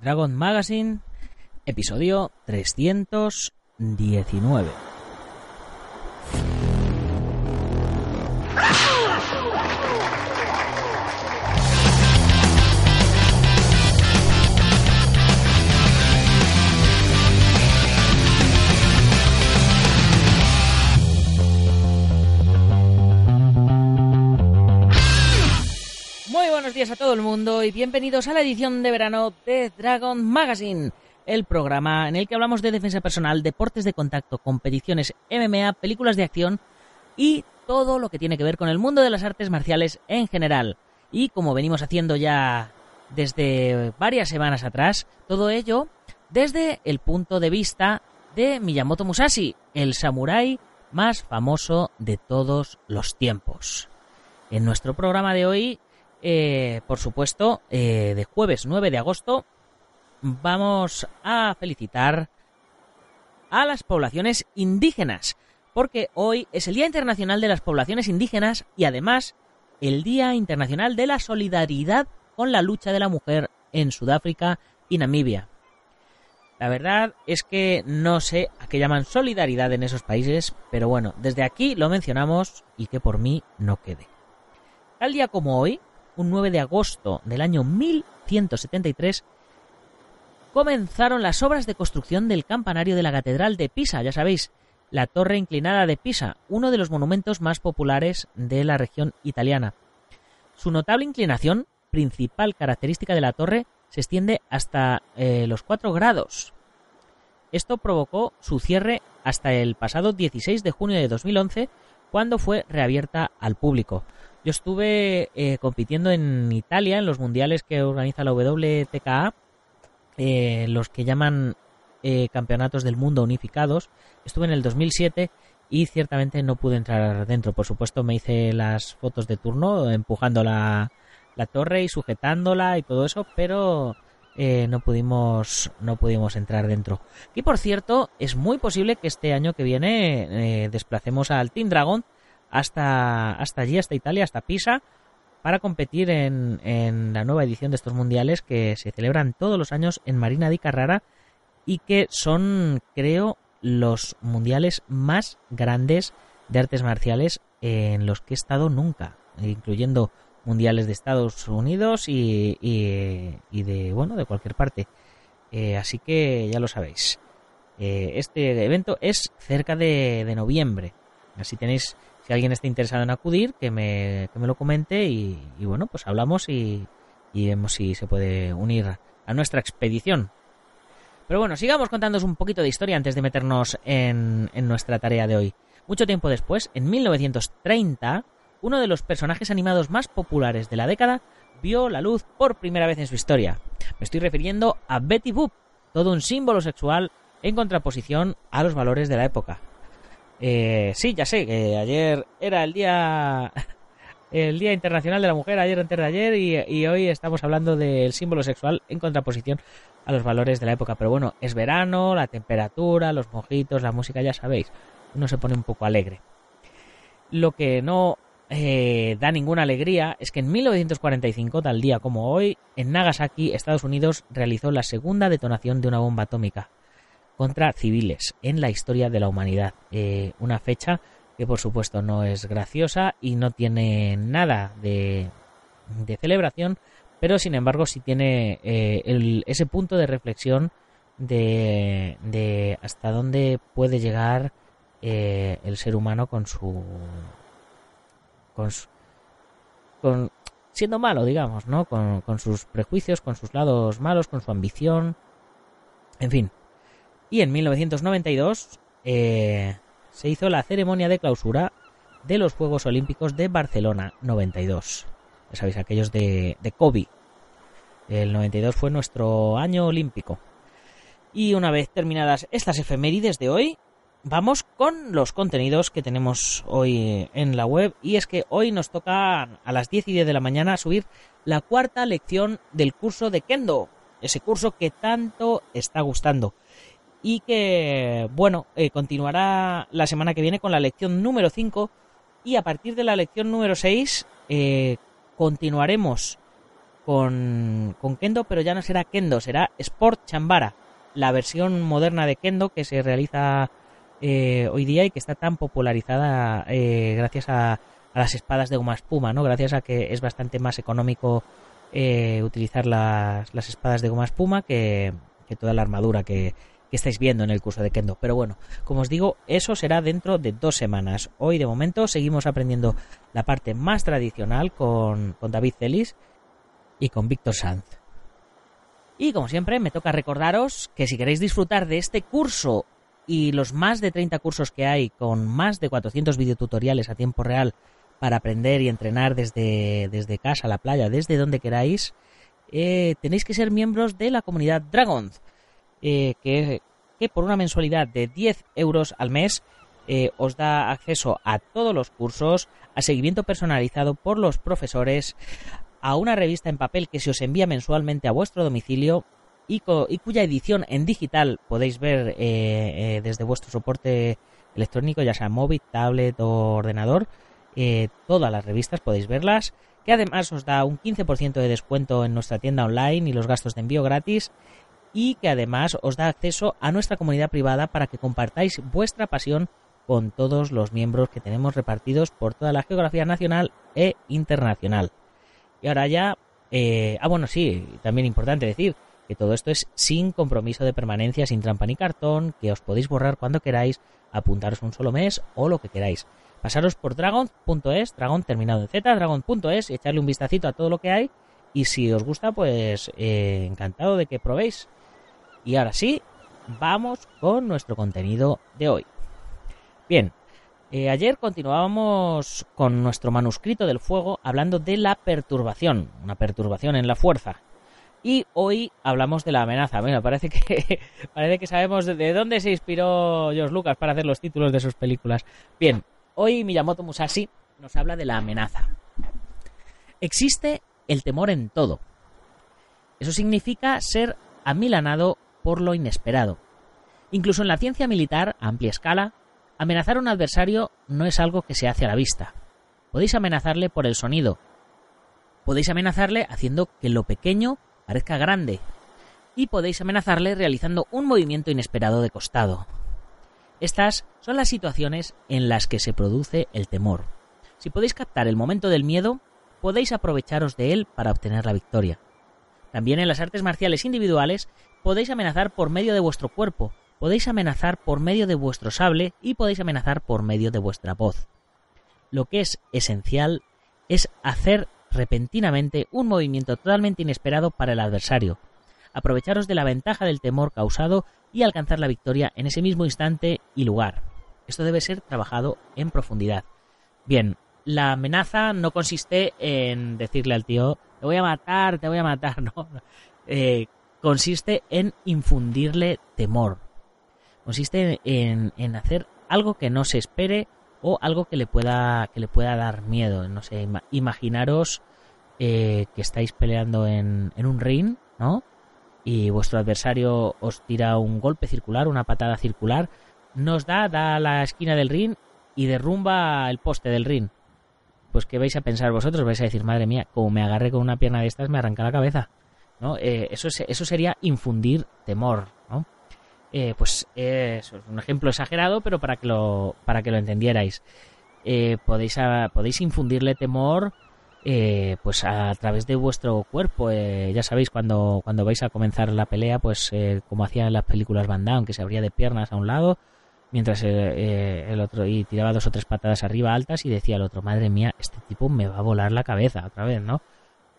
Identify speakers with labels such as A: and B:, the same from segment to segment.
A: Dragon Magazine, episodio 319. A todo el mundo y bienvenidos a la edición de verano de Dragon Magazine, el programa en el que hablamos de defensa personal, deportes de contacto, competiciones MMA, películas de acción y todo lo que tiene que ver con el mundo de las artes marciales en general. Y como venimos haciendo ya desde varias semanas atrás, todo ello desde el punto de vista de Miyamoto Musashi, el samurái más famoso de todos los tiempos. En nuestro programa de hoy eh, por supuesto, eh, de jueves 9 de agosto vamos a felicitar a las poblaciones indígenas, porque hoy es el Día Internacional de las Poblaciones Indígenas y además el Día Internacional de la Solidaridad con la lucha de la mujer en Sudáfrica y Namibia. La verdad es que no sé a qué llaman solidaridad en esos países, pero bueno, desde aquí lo mencionamos y que por mí no quede. Tal día como hoy, un 9 de agosto del año 1173, comenzaron las obras de construcción del campanario de la Catedral de Pisa, ya sabéis, la torre inclinada de Pisa, uno de los monumentos más populares de la región italiana. Su notable inclinación, principal característica de la torre, se extiende hasta eh, los 4 grados. Esto provocó su cierre hasta el pasado 16 de junio de 2011, cuando fue reabierta al público. Yo estuve eh, compitiendo en Italia en los mundiales que organiza la WTKA, eh, los que llaman eh, campeonatos del mundo unificados. Estuve en el 2007 y ciertamente no pude entrar dentro. Por supuesto me hice las fotos de turno empujando la, la torre y sujetándola y todo eso, pero no pudimos no pudimos entrar dentro. Y por cierto, es muy posible que este año que viene desplacemos al Team Dragon hasta, hasta allí, hasta Italia, hasta Pisa, para competir en, en, la nueva edición de estos mundiales que se celebran todos los años en Marina di Carrara y que son, creo, los mundiales más grandes de artes marciales en los que he estado nunca, incluyendo mundiales de Estados Unidos y, y, de bueno de cualquier parte. Eh, así que ya lo sabéis. Eh, este evento es cerca de, de noviembre. Así tenéis si alguien está interesado en acudir, que me, que me lo comente y, bueno, pues hablamos y, vemos si se puede unir a nuestra expedición. Pero bueno, sigamos contándoos un poquito de historia antes de meternos en, en nuestra tarea de hoy. Mucho tiempo después, en 1930, uno de los personajes animados más populares de la década vio la luz por primera vez en su historia. Me estoy refiriendo a Betty Boop, todo un símbolo sexual en contraposición a los valores de la época. Eh, sí, ya sé, que ayer era el día el Día Internacional de la Mujer, ayer antes de ayer, y, hoy estamos hablando del símbolo sexual en contraposición a los valores de la época. Pero bueno, es verano, la temperatura, los mojitos, la música, ya sabéis, uno se pone un poco alegre. Lo que no eh, da ninguna alegría es que en 1945, tal día como hoy, en Nagasaki, Estados Unidos, realizó la segunda detonación de una bomba atómica contra civiles en la historia de la humanidad. Eh, una fecha que por supuesto no es graciosa y no tiene nada de, celebración, pero sin embargo sí tiene eh, ese punto de reflexión de, hasta dónde puede llegar eh, el ser humano con su, con con siendo malo digamos no con, con sus prejuicios con sus lados malos con su ambición en fin y en 1992 eh, se hizo la ceremonia de clausura de los Juegos Olímpicos de Barcelona 92. Ya sabéis, aquellos de, de Kobe. El 92 fue nuestro año olímpico. Y una vez terminadas estas efemérides de hoy, vamos con los contenidos que tenemos hoy en la web. Y es que hoy nos toca a las 10 y 10 de la mañana subir la cuarta lección del curso de Kendo. Ese curso que tanto está gustando. Y que, bueno, eh, continuará la semana que viene con la lección número 5. Y a partir de la lección número 6 eh, continuaremos con, con Kendo, pero ya no será Kendo, será Sport Chambara la versión moderna de Kendo que se realiza eh, hoy día y que está tan popularizada eh, gracias a, las espadas de goma espuma, ¿no? Gracias a que es bastante más económico utilizar las, espadas de goma espuma que, toda la armadura que, estáis viendo en el curso de Kendo. Pero bueno, como os digo, eso será dentro de dos semanas. Hoy de momento seguimos aprendiendo la parte más tradicional con, con David Celis y con Víctor Sanz. Y como siempre, me toca recordaros que si queréis disfrutar de este curso y los más de 30 cursos que hay con más de 400 videotutoriales a tiempo real para aprender y entrenar desde, desde casa, la playa, desde donde queráis, eh, tenéis que ser miembros de la comunidad Dragon, eh, que, por una mensualidad de 10 euros al mes eh, os da acceso a todos los cursos, a seguimiento personalizado por los profesores, a una revista en papel que se os envía mensualmente a vuestro domicilio y, cuya edición en digital podéis ver eh, eh, desde vuestro soporte electrónico, ya sea móvil, tablet o ordenador. Todas las revistas podéis verlas, que además os da un 15% de descuento en nuestra tienda online y los gastos de envío gratis y que además os da acceso a nuestra comunidad privada para que compartáis vuestra pasión con todos los miembros que tenemos repartidos por toda la geografía nacional e internacional. Y ahora ya... Eh, ah, bueno, sí, también importante decir que todo esto es sin compromiso de permanencia, sin trampa ni cartón, que os podéis borrar cuando queráis, apuntaros un solo mes o lo que queráis. Pasaros por dragon.es, dragon terminado en z, dragon.es y echarle un vistacito a todo lo que hay. Y si os gusta, pues eh, encantado de que probéis. Y ahora sí, vamos con nuestro contenido de hoy. Bien, eh, ayer continuábamos con nuestro manuscrito del fuego hablando de la perturbación, una perturbación en la fuerza. Y hoy hablamos de la amenaza. Bueno, parece que, parece que sabemos de, dónde se inspiró George Lucas para hacer los títulos de sus películas. Bien, hoy Miyamoto Musashi nos habla de la amenaza. Existe el temor en todo. Eso significa ser amilanado por lo inesperado. Incluso en la ciencia militar a amplia escala, Amenazar a un adversario no es algo que se hace a la vista. Podéis amenazarle por el sonido. Podéis amenazarle haciendo que lo pequeño parezca grande. Y podéis amenazarle realizando un movimiento inesperado de costado. Estas son las situaciones en las que se produce el temor. Si podéis captar el momento del miedo, podéis aprovecharos de él para obtener la victoria. También en las artes marciales individuales podéis amenazar por medio de vuestro cuerpo, podéis amenazar por medio de vuestro sable y podéis amenazar por medio de vuestra voz. Lo que es esencial es hacer repentinamente un movimiento totalmente inesperado para el adversario, aprovecharos de la ventaja del temor causado y alcanzar la victoria en ese mismo instante y lugar. Esto debe ser trabajado en profundidad. Bien, la amenaza no consiste en decirle al tío, te voy a matar, te voy a matar, no. Eh, consiste en infundirle temor, consiste en, en, hacer algo que no se espere o algo que le pueda, que le pueda dar miedo. No sé, imaginaros eh, que estáis peleando en, en un ring, ¿no? Y vuestro adversario os tira un golpe circular, una patada circular, nos da, da a la esquina del ring y derrumba el poste del ring. Pues ¿qué vais a pensar vosotros? Vais a decir, madre mía, como me agarre con una pierna de estas me arranca la cabeza. ¿No? Eh, eso, eso sería infundir temor, ¿no? Eh, pues es un ejemplo exagerado, pero para que lo, para que lo entendierais. Eh, podéis, podéis infundirle temor eh, pues a, través de vuestro cuerpo. ya sabéis, cuando, cuando vais a comenzar la pelea, pues como hacían las películas Van Damme, que se abría de piernas a un lado, mientras el otro y tiraba dos o tres patadas arriba altas y decía el otro, madre mía, este tipo me va a volar la cabeza otra vez, ¿no?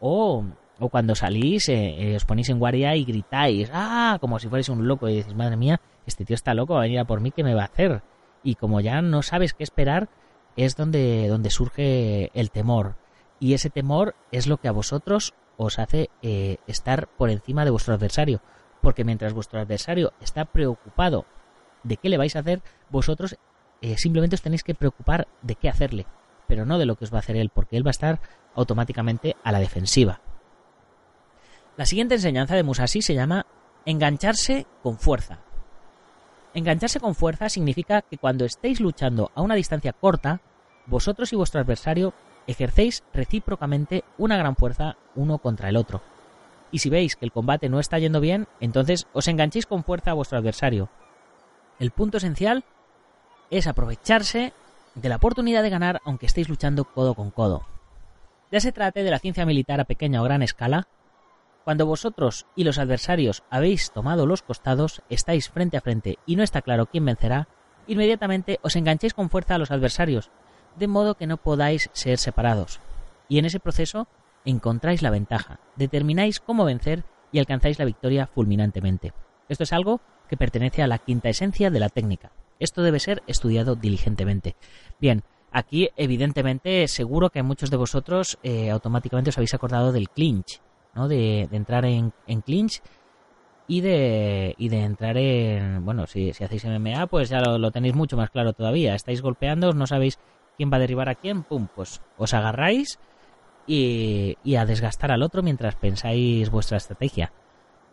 A: O o cuando salís, eh, eh, os ponéis en guardia y gritáis, ¡ah! Como si fuerais un loco y decís, madre mía, este tío está loco, va a venir a por mí, ¿qué me va a hacer? Y como ya no sabes qué esperar, es donde, donde surge el temor. Y ese temor es lo que a vosotros os hace eh, estar por encima de vuestro adversario. Porque mientras vuestro adversario está preocupado de qué le vais a hacer, vosotros eh, simplemente os tenéis que preocupar de qué hacerle, pero no de lo que os va a hacer él, porque él va a estar automáticamente a la defensiva. La siguiente enseñanza de Musashi se llama engancharse con fuerza. Engancharse con fuerza significa que cuando estéis luchando a una distancia corta, vosotros y vuestro adversario ejercéis recíprocamente una gran fuerza uno contra el otro. Y si veis que el combate no está yendo bien, entonces os enganchéis con fuerza a vuestro adversario. El punto esencial es aprovecharse de la oportunidad de ganar aunque estéis luchando codo con codo. Ya se trate de la ciencia militar a pequeña o gran escala, cuando vosotros y los adversarios habéis tomado los costados, estáis frente a frente y no está claro quién vencerá, inmediatamente os enganchéis con fuerza a los adversarios, de modo que no podáis ser separados. Y en ese proceso encontráis la ventaja, determináis cómo vencer y alcanzáis la victoria fulminantemente. Esto es algo que pertenece a la quinta esencia de la técnica. Esto debe ser estudiado diligentemente. Bien, aquí evidentemente seguro que muchos de vosotros eh, automáticamente os habéis acordado del clinch, de, entrar en, clinch y de, y de entrar en... Bueno, si, si hacéis MMA, pues ya lo, tenéis mucho más claro todavía. Estáis golpeando, no sabéis quién va a derribar a quién, pum, pues os agarráis y, y a desgastar al otro mientras pensáis vuestra estrategia.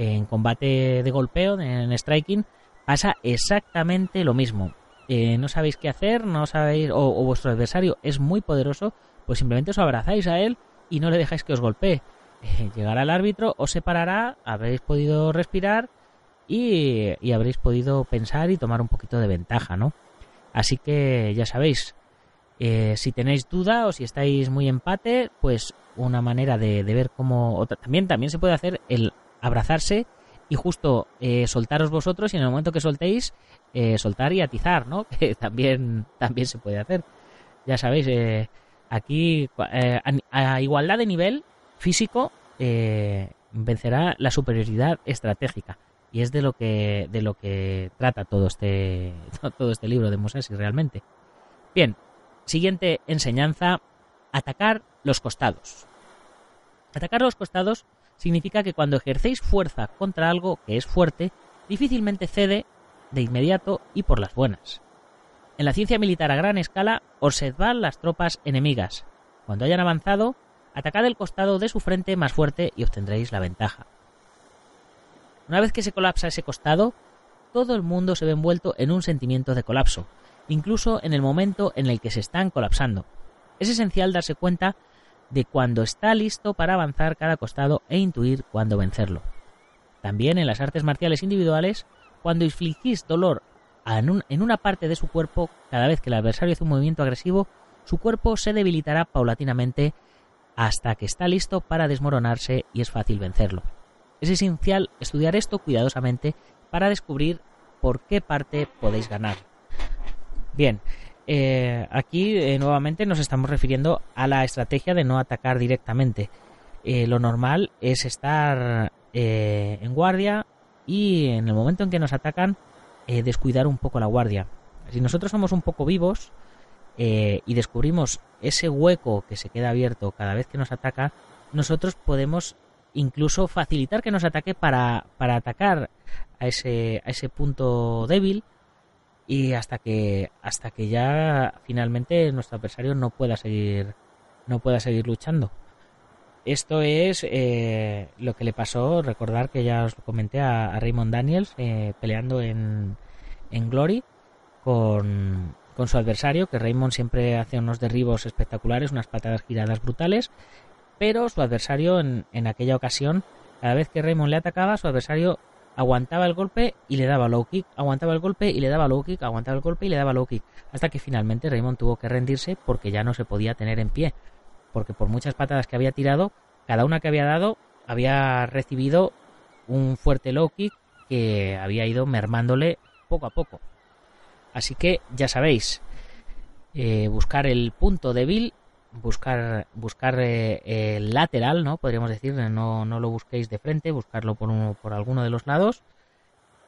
A: En combate de golpeo, en striking, pasa exactamente lo mismo. Eh, no sabéis qué hacer, no sabéis, o, o, vuestro adversario es muy poderoso, pues simplemente os abrazáis a él y no le dejáis que os golpee. llegará el árbitro, os separará, habréis podido respirar y, habréis podido pensar y tomar un poquito de ventaja, ¿no? Así que ya sabéis, eh, si tenéis duda o si estáis muy empate, pues una manera de, ver cómo... Otra, también, también se puede hacer el abrazarse y justo eh, soltaros vosotros y en el momento que soltéis, eh, soltar y atizar, ¿no? Que también, también se puede hacer. Ya sabéis, aquí a igualdad de nivel físico eh, vencerá la superioridad estratégica. Y es de lo que, de lo que trata todo este, todo este libro de Musashi realmente. Bien, siguiente enseñanza, atacar los costados. Atacar los costados significa que cuando ejercéis fuerza contra algo que es fuerte, difícilmente cede de inmediato y por las buenas. En la ciencia militar a gran escala, observad las tropas enemigas. Cuando hayan avanzado, Atacad el costado de su frente más fuerte y obtendréis la ventaja. Una vez que se colapsa ese costado, todo el mundo se ve envuelto en un sentimiento de colapso, incluso en el momento en el que se están colapsando. Es esencial darse cuenta de cuando está listo para avanzar cada costado e intuir cuándo vencerlo. También en las artes marciales individuales, cuando infligís dolor en una parte de su cuerpo, cada vez que el adversario hace un movimiento agresivo, su cuerpo se debilitará paulatinamente hasta que está listo para desmoronarse y es fácil vencerlo. Es esencial estudiar esto cuidadosamente para descubrir por qué parte podéis ganar. Bien, eh, aquí eh, nuevamente nos estamos refiriendo a la estrategia de no atacar directamente. Eh, lo normal es estar en guardia y en el momento en que nos atacan descuidar un poco la guardia. Si nosotros somos un poco vivos, eh, y descubrimos ese hueco que se queda abierto cada vez que nos ataca, nosotros podemos incluso facilitar que nos ataque para, para atacar a ese, a ese punto débil y hasta que hasta que ya finalmente nuestro adversario no pueda seguir no pueda seguir luchando. Esto es eh, lo que le pasó recordar que ya os lo comenté a, Raymond Daniels eh, peleando en, en Glory con, con su adversario, que Raymond siempre hace unos derribos espectaculares, unas patadas giradas brutales, pero su adversario en, aquella ocasión, cada vez que Raymond le atacaba, su adversario aguantaba el golpe y le daba low kick, aguantaba el golpe y le daba low kick, aguantaba el golpe y le daba low kick, hasta que finalmente Raymond tuvo que rendirse porque ya no se podía tener en pie, porque por muchas patadas que había tirado, cada una que había dado había recibido un fuerte low kick que había ido mermándole poco a poco. Así que ya sabéis, eh, buscar el punto débil, buscar, buscar eh, el lateral, ¿no? Podríamos decir, no, no lo busquéis de frente, buscarlo por, uno, por alguno de los lados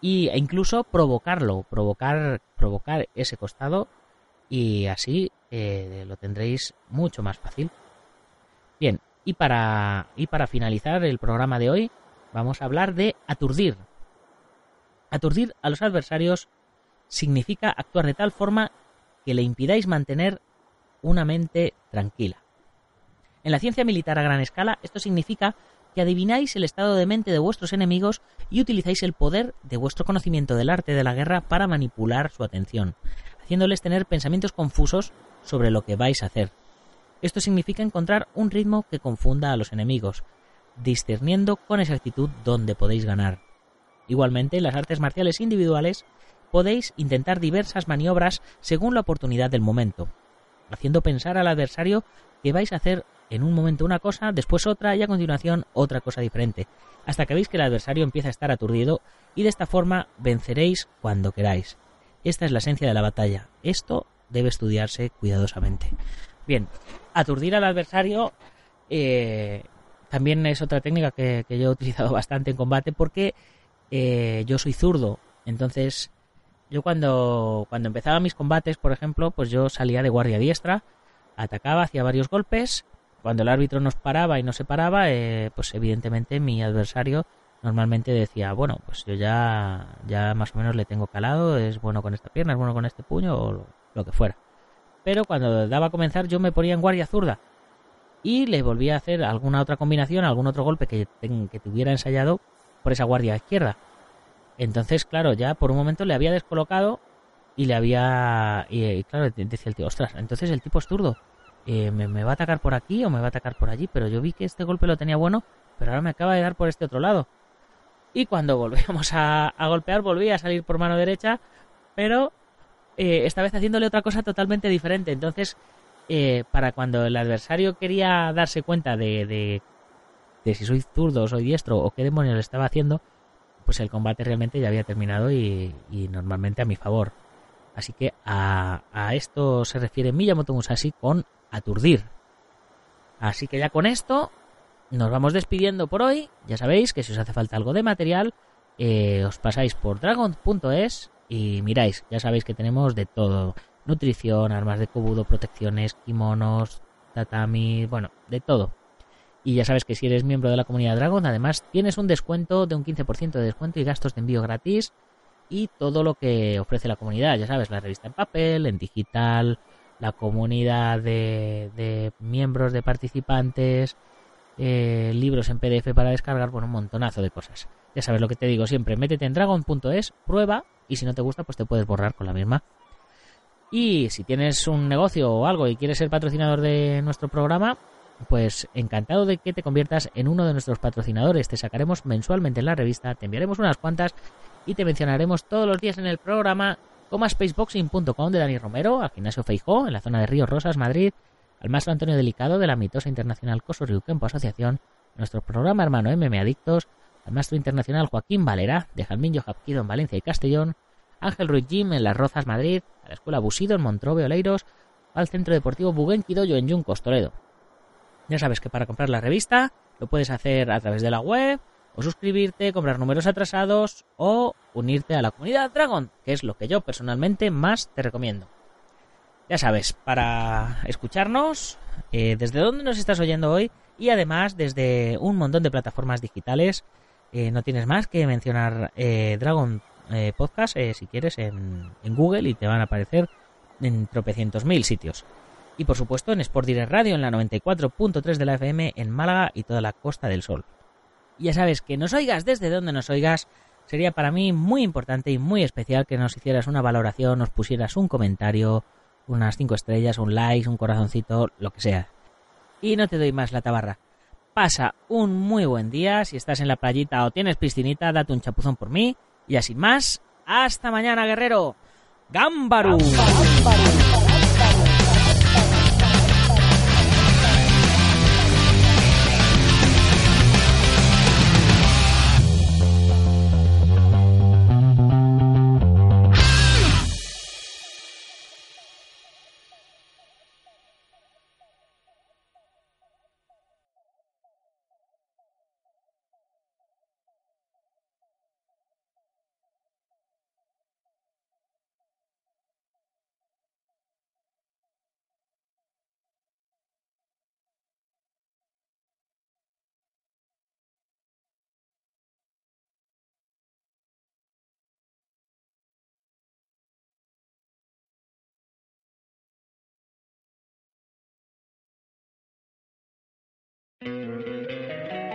A: y, e incluso provocarlo, provocar, provocar ese costado y así eh, lo tendréis mucho más fácil. Bien, y para, y para finalizar el programa de hoy, vamos a hablar de aturdir. Aturdir a los adversarios significa actuar de tal forma que le impidáis mantener una mente tranquila. En la ciencia militar a gran escala, esto significa que adivináis el estado de mente de vuestros enemigos y utilizáis el poder de vuestro conocimiento del arte de la guerra para manipular su atención, haciéndoles tener pensamientos confusos sobre lo que vais a hacer. Esto significa encontrar un ritmo que confunda a los enemigos, discerniendo con exactitud dónde podéis ganar. Igualmente, en las artes marciales individuales podéis intentar diversas maniobras según la oportunidad del momento, haciendo pensar al adversario que vais a hacer en un momento una cosa, después otra y a continuación otra cosa diferente, hasta que veis que el adversario empieza a estar aturdido y de esta forma venceréis cuando queráis. Esta es la esencia de la batalla. Esto debe estudiarse cuidadosamente. Bien, aturdir al adversario eh, también es otra técnica que, yo he utilizado bastante en combate porque eh, yo soy zurdo. Entonces, yo cuando, cuando empezaba mis combates, por ejemplo, pues yo salía de guardia diestra, atacaba, hacía varios golpes cuando el árbitro nos paraba y no se paraba, eh, pues evidentemente mi adversario normalmente decía, bueno, pues yo ya, ya más o menos le tengo calado, es bueno con esta pierna, es bueno con este puño o lo, que fuera. Pero cuando daba a comenzar yo me ponía en guardia zurda y le volvía a hacer alguna otra combinación, algún otro golpe que, que tuviera ensayado por esa guardia izquierda. Entonces, claro, ya por un momento le había descolocado y le había... Y, claro, decía el tío, ostras, entonces el tipo es zurdo. Eh, me, va a atacar por aquí o me va a atacar por allí, pero yo vi que este golpe lo tenía bueno, pero ahora me acaba de dar por este otro lado. Y cuando volvíamos a, golpear, volví a salir por mano derecha, pero eh, esta vez haciéndole otra cosa totalmente diferente. Entonces, eh, para cuando el adversario quería darse cuenta de, de, si soy zurdo o soy diestro o qué demonios le estaba haciendo, pues el combate realmente ya había terminado y, normalmente a mi favor. Así que a, esto se refiere Miyamoto Musashi con aturdir. Así que ya con esto nos vamos despidiendo por hoy. Ya sabéis que si os hace falta algo de material, eh, os pasáis por dragon.es y miráis, ya sabéis que tenemos de todo. Nutrición, armas de kobudo, protecciones, kimonos, tatami, bueno, de todo. Y ya sabes que si eres miembro de la comunidad Dragon, además tienes un descuento de un 15% de descuento y gastos de envío gratis y todo lo que ofrece la comunidad. Ya sabes, la revista en papel, en digital, la comunidad de, miembros, de participantes, eh, libros en PDF para descargar, bueno, un montonazo de cosas. Ya sabes lo que te digo siempre, métete en dragon.es, prueba y si no te gusta, pues te puedes borrar con la misma. Y si tienes un negocio o algo y quieres ser patrocinador de nuestro programa, pues encantado de que te conviertas en uno de nuestros patrocinadores. Te sacaremos mensualmente en la revista, te enviaremos unas cuantas y te mencionaremos todos los días en el programa como spaceboxing.com de Dani Romero, al gimnasio Feijó, en la zona de Ríos Rosas, Madrid, al maestro Antonio Delicado de la mitosa internacional Coso Kempo Asociación, nuestro programa hermano MM Adictos, al maestro internacional Joaquín Valera, de Jalmín Japquido en Valencia y Castellón, Ángel Ruiz Jim en Las Rozas, Madrid, a la Escuela Busido en Montrobe, Oleiros, al Centro Deportivo Buguenquidoyo en Yuncos, Toledo. Ya sabes que para comprar la revista lo puedes hacer a través de la web, o suscribirte, comprar números atrasados o unirte a la comunidad Dragon, que es lo que yo personalmente más te recomiendo. Ya sabes, para escucharnos, eh, desde dónde nos estás oyendo hoy y además desde un montón de plataformas digitales, eh, no tienes más que mencionar eh, Dragon Podcast si quieres en, en, Google y te van a aparecer en tropecientos mil sitios. Y por supuesto en Sport Direct Radio en la 94.3 de la FM en Málaga y toda la Costa del Sol. Ya sabes que nos oigas desde donde nos oigas. Sería para mí muy importante y muy especial que nos hicieras una valoración, nos pusieras un comentario, unas 5 estrellas, un like, un corazoncito, lo que sea. Y no te doy más la tabarra. Pasa un muy buen día. Si estás en la playita o tienes piscinita, date un chapuzón por mí. Y así más. Hasta mañana, guerrero. ¡Gámbaru!